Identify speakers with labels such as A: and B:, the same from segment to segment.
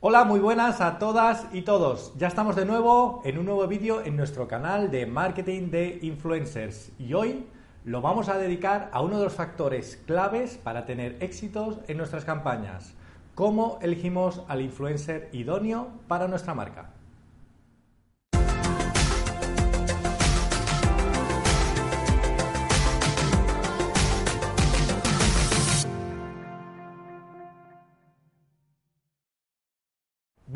A: Hola, muy buenas a todas y todos. Ya estamos de nuevo en un nuevo vídeo en nuestro canal de marketing de influencers y hoy lo vamos a dedicar a uno de los factores claves para tener éxitos en nuestras campañas. ¿Cómo elegimos al influencer idóneo para nuestra marca?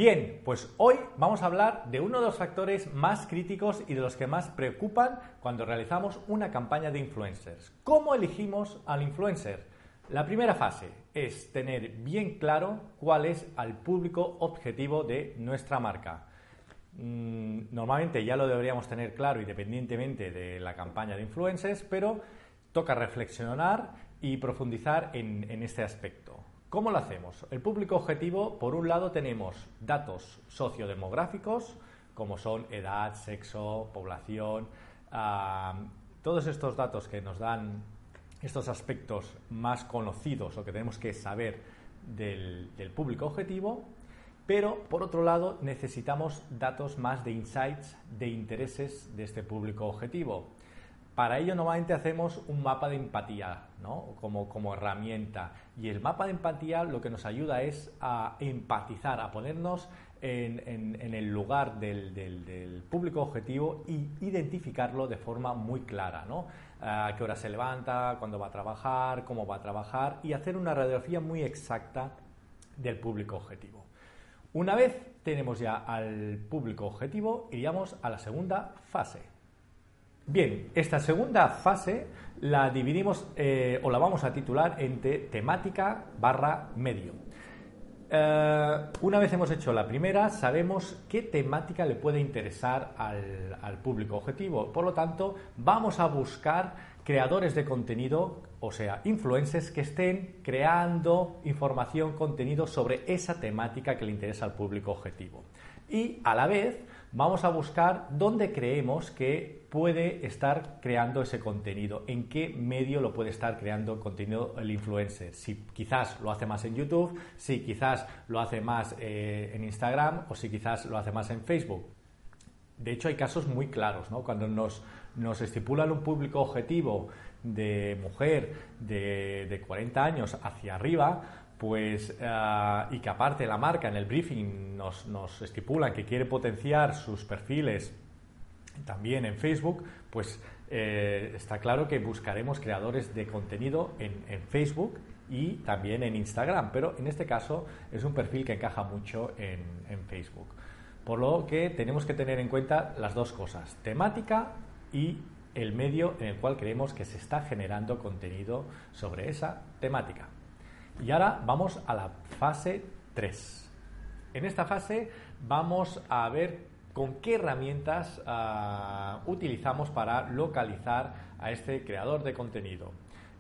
A: Bien, pues hoy vamos a hablar de uno de los factores más críticos y de los que más preocupan cuando realizamos una campaña de influencers. ¿Cómo elegimos al influencer? La primera fase es tener bien claro cuál es el público objetivo de nuestra marca. Mm, normalmente ya lo deberíamos tener claro independientemente de la campaña de influencers, pero toca reflexionar y profundizar en este aspecto. ¿Cómo lo hacemos? El público objetivo, por un lado, tenemos datos sociodemográficos, como son edad, sexo, población, todos estos datos que nos dan estos aspectos más conocidos o que tenemos que saber del, del público objetivo, pero por otro lado necesitamos datos más de insights, de intereses de este público objetivo. Para ello normalmente hacemos un mapa de empatía ¿no? como, herramienta y el mapa de empatía lo que nos ayuda es a empatizar, a ponernos en, el lugar del, del, público objetivo y identificarlo de forma muy clara, ¿no? A qué hora se levanta, cuándo va a trabajar, cómo va a trabajar y hacer una radiografía muy exacta del público objetivo. Una vez tenemos ya al público objetivo, iríamos a la segunda fase, Bien, esta segunda fase la dividimos eh, o la vamos a titular entre temática barra medio. Eh, una vez hemos hecho la primera, sabemos qué temática le puede interesar al, al, público objetivo. Por lo tanto, vamos a buscar creadores de contenido, o sea, influencers que estén creando información, contenido sobre esa temática que le interesa al público objetivo. Y a la vez vamos a buscar dónde creemos que puede estar creando ese contenido, en qué medio lo puede estar creando contenido el influencer. Si quizás lo hace más en YouTube, si quizás lo hace más eh, en Instagram o si quizás lo hace más en Facebook. De hecho, hay casos muy claros, ¿no? Cuando nos, nos estipulan un público objetivo de mujer de, de 40 años hacia arriba, pues, eh, y que aparte la marca en el briefing nos, nos estipula que quiere potenciar sus perfiles también en Facebook, pues eh, está claro que buscaremos creadores de contenido en, Facebook y también en Instagram, pero en este caso es un perfil que encaja mucho en Facebook. Por lo que tenemos que tener en cuenta las dos cosas, temática y el medio en el cual creemos que se está generando contenido sobre esa temática. Y ahora vamos a la fase 3. En esta fase vamos a ver con qué herramientas ah, utilizamos para localizar a este creador de contenido.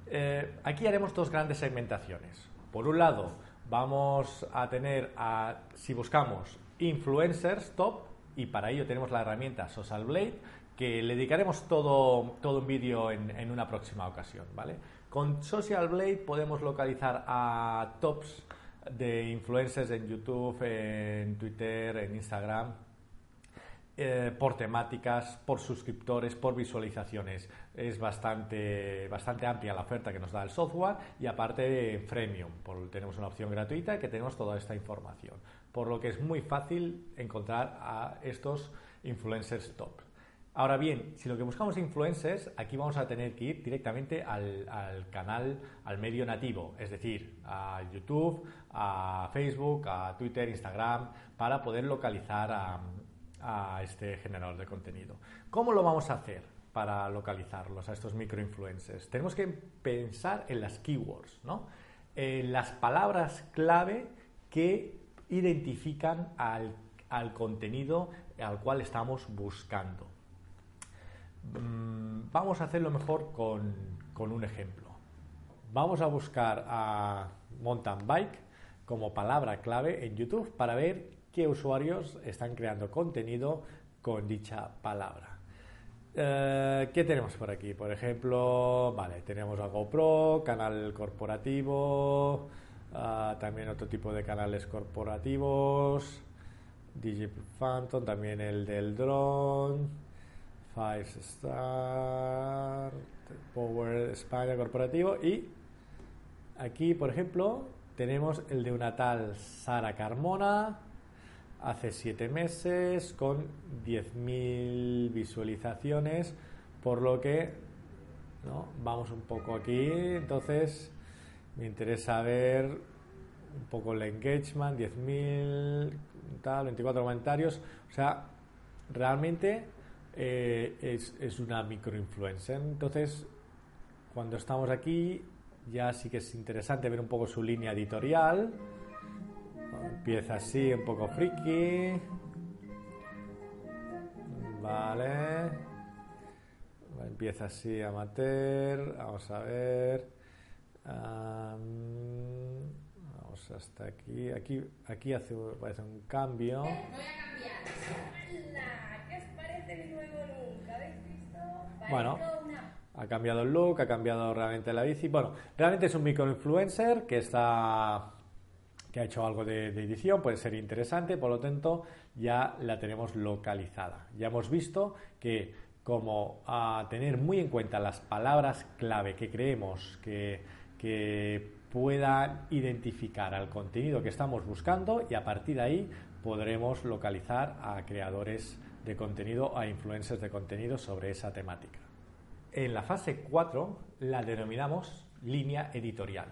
A: Eh, aquí haremos dos grandes segmentaciones. Por un lado, vamos a tener, a, si buscamos influencers top, y para ello tenemos la herramienta Social Blade, que le dedicaremos todo, todo un vídeo en, en una próxima ocasión. ¿vale? Con Social Blade podemos localizar a tops de influencers en YouTube, en Twitter, en Instagram, eh, por temáticas, por suscriptores, por visualizaciones. Es bastante, bastante amplia la oferta que nos da el software y aparte freemium, tenemos una opción gratuita que tenemos toda esta información. Por lo que es muy fácil encontrar a estos influencers top. Ahora bien, si lo que buscamos influencers, aquí vamos a tener que ir directamente al, canal, al medio nativo, es decir, a YouTube, a Facebook, a Twitter, Instagram, para poder localizar a, este generador de contenido. ¿Cómo lo vamos a hacer para localizarlos, a estos microinfluencers? Tenemos que pensar en las keywords, ¿no? eh, las palabras clave que identifican al, contenido al cual estamos buscando. Mm, vamos a hacerlo mejor con, con un ejemplo. Vamos a buscar a mountain bike como palabra clave en YouTube para ver qué usuarios están creando contenido con dicha palabra. Eh, ¿Qué tenemos por aquí? Por ejemplo, vale, tenemos a GoPro, canal corporativo, ah, también otro tipo de canales corporativos, DJ Phantom, también el del drone, Five Star, Power España corporativo y aquí, por ejemplo, tenemos el de una tal Sara Carmona, hace siete meses con 10.000 visualizaciones, por lo que ¿no? vamos un poco aquí. Entonces, me interesa ver un poco el engagement, 10.000, tal, 24 comentarios. O sea, realmente eh, es, es una microinfluencer. Entonces, cuando estamos aquí, ya sí que es interesante ver un poco su línea editorial Empieza así, un poco friki. Vale. Empieza así, amateur. Vamos a ver. vamos hasta aquí. Aquí, aquí hace, parece un cambio.
B: Voy a cambiar.
A: Bueno. Ha cambiado el look, ha cambiado realmente la bici. Bueno, realmente es un microinfluencer que está que ha hecho algo de, edición, puede ser interesante, por lo tanto ya la tenemos localizada. Ya hemos visto que como a tener muy en cuenta las palabras clave que creemos que, que puedan identificar al contenido que estamos buscando y a partir de ahí podremos localizar a creadores de contenido, a influencers de contenido sobre esa temática. En la fase 4 la denominamos línea editorial,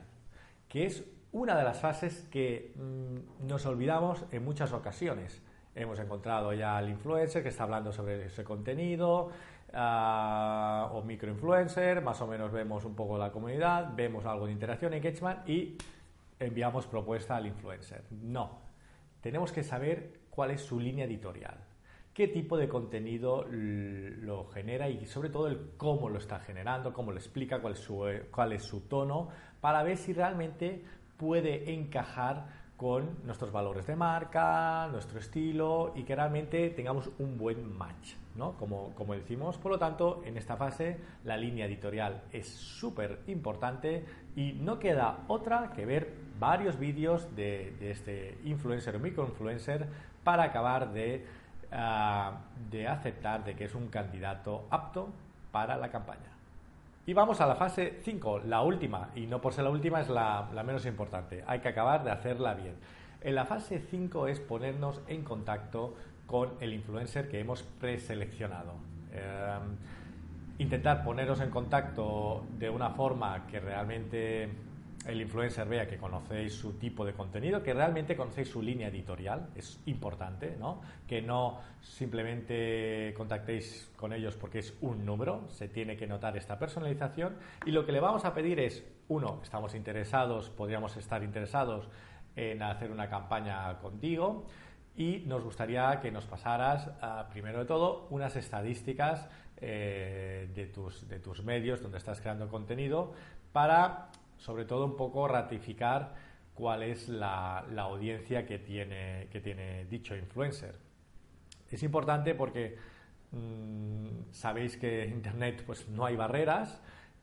A: que es una de las fases que mm, nos olvidamos en muchas ocasiones. Hemos encontrado ya al influencer que está hablando sobre ese contenido, uh, o microinfluencer, más o menos vemos un poco la comunidad, vemos algo de interacción, engagement y enviamos propuesta al influencer. No, tenemos que saber cuál es su línea editorial, qué tipo de contenido lo genera y sobre todo el cómo lo está generando, cómo lo explica, cuál es su, cuál es su tono, para ver si realmente puede encajar con nuestros valores de marca, nuestro estilo y que realmente tengamos un buen match, ¿no? Como, como decimos, por lo tanto, en esta fase la línea editorial es súper importante y no queda otra que ver varios vídeos de, este influencer o microinfluencer para acabar de, ah, de aceptar de que es un candidato apto para la campaña. Y vamos a la fase 5, la última, y no por ser la última es la, menos importante, hay que acabar de hacerla bien. En la fase 5 es ponernos en contacto con el influencer que hemos preseleccionado. Eh, intentar poneros en contacto de una forma que realmente el influencer vea que conocéis su tipo de contenido, que realmente conocéis su línea editorial, es importante, ¿no? Que no simplemente contactéis con ellos porque es un número, se tiene que notar esta personalización y lo que le vamos a pedir es, uno, estamos interesados, podríamos estar interesados en hacer una campaña contigo y nos gustaría que nos pasaras, ah, primero de todo, unas estadísticas eh, de, tus, de tus medios donde estás creando contenido para sobre todo un poco ratificar cuál es la, audiencia que tiene, que tiene dicho influencer. Es importante porque mm, sabéis que en Internet pues, no hay barreras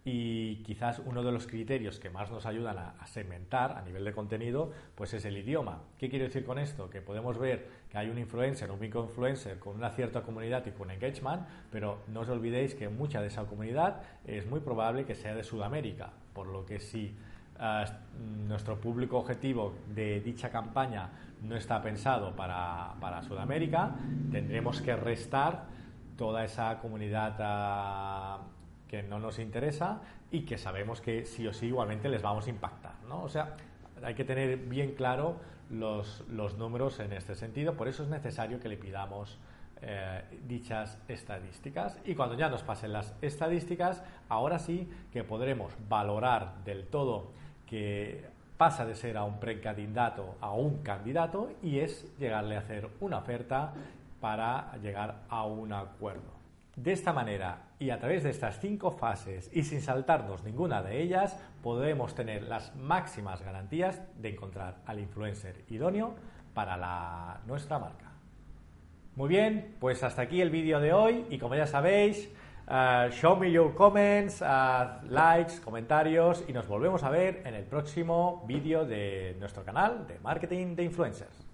A: y quizás uno de los criterios que más nos ayudan a, segmentar a nivel de contenido pues es el idioma. ¿Qué quiero decir con esto? Que podemos ver que hay un influencer, un microinfluencer con una cierta comunidad y con engagement, pero no os olvidéis que mucha de esa comunidad es muy probable que sea de Sudamérica, por lo que si ah, nuestro público objetivo de dicha campaña no está pensado para, para Sudamérica, tendremos que restar toda esa comunidad uh, que no nos interesa y que sabemos que sí o sí igualmente les vamos a impactar. ¿no? O sea, hay que tener bien claro los, los números en este sentido, por eso es necesario que le pidamos eh, dichas estadísticas y cuando ya nos pasen las estadísticas, ahora sí que podremos valorar del todo que pasa de ser a un precandidato a un candidato y es llegarle a hacer una oferta para llegar a un acuerdo. De esta manera y a través de estas cinco fases y sin saltarnos ninguna de ellas, podemos tener las máximas garantías de encontrar al influencer idóneo para la, nuestra marca. Muy bien, pues hasta aquí el vídeo de hoy y como ya sabéis, uh, show me your comments, likes, comentarios y nos volvemos a ver en el próximo vídeo de nuestro canal de marketing de influencers.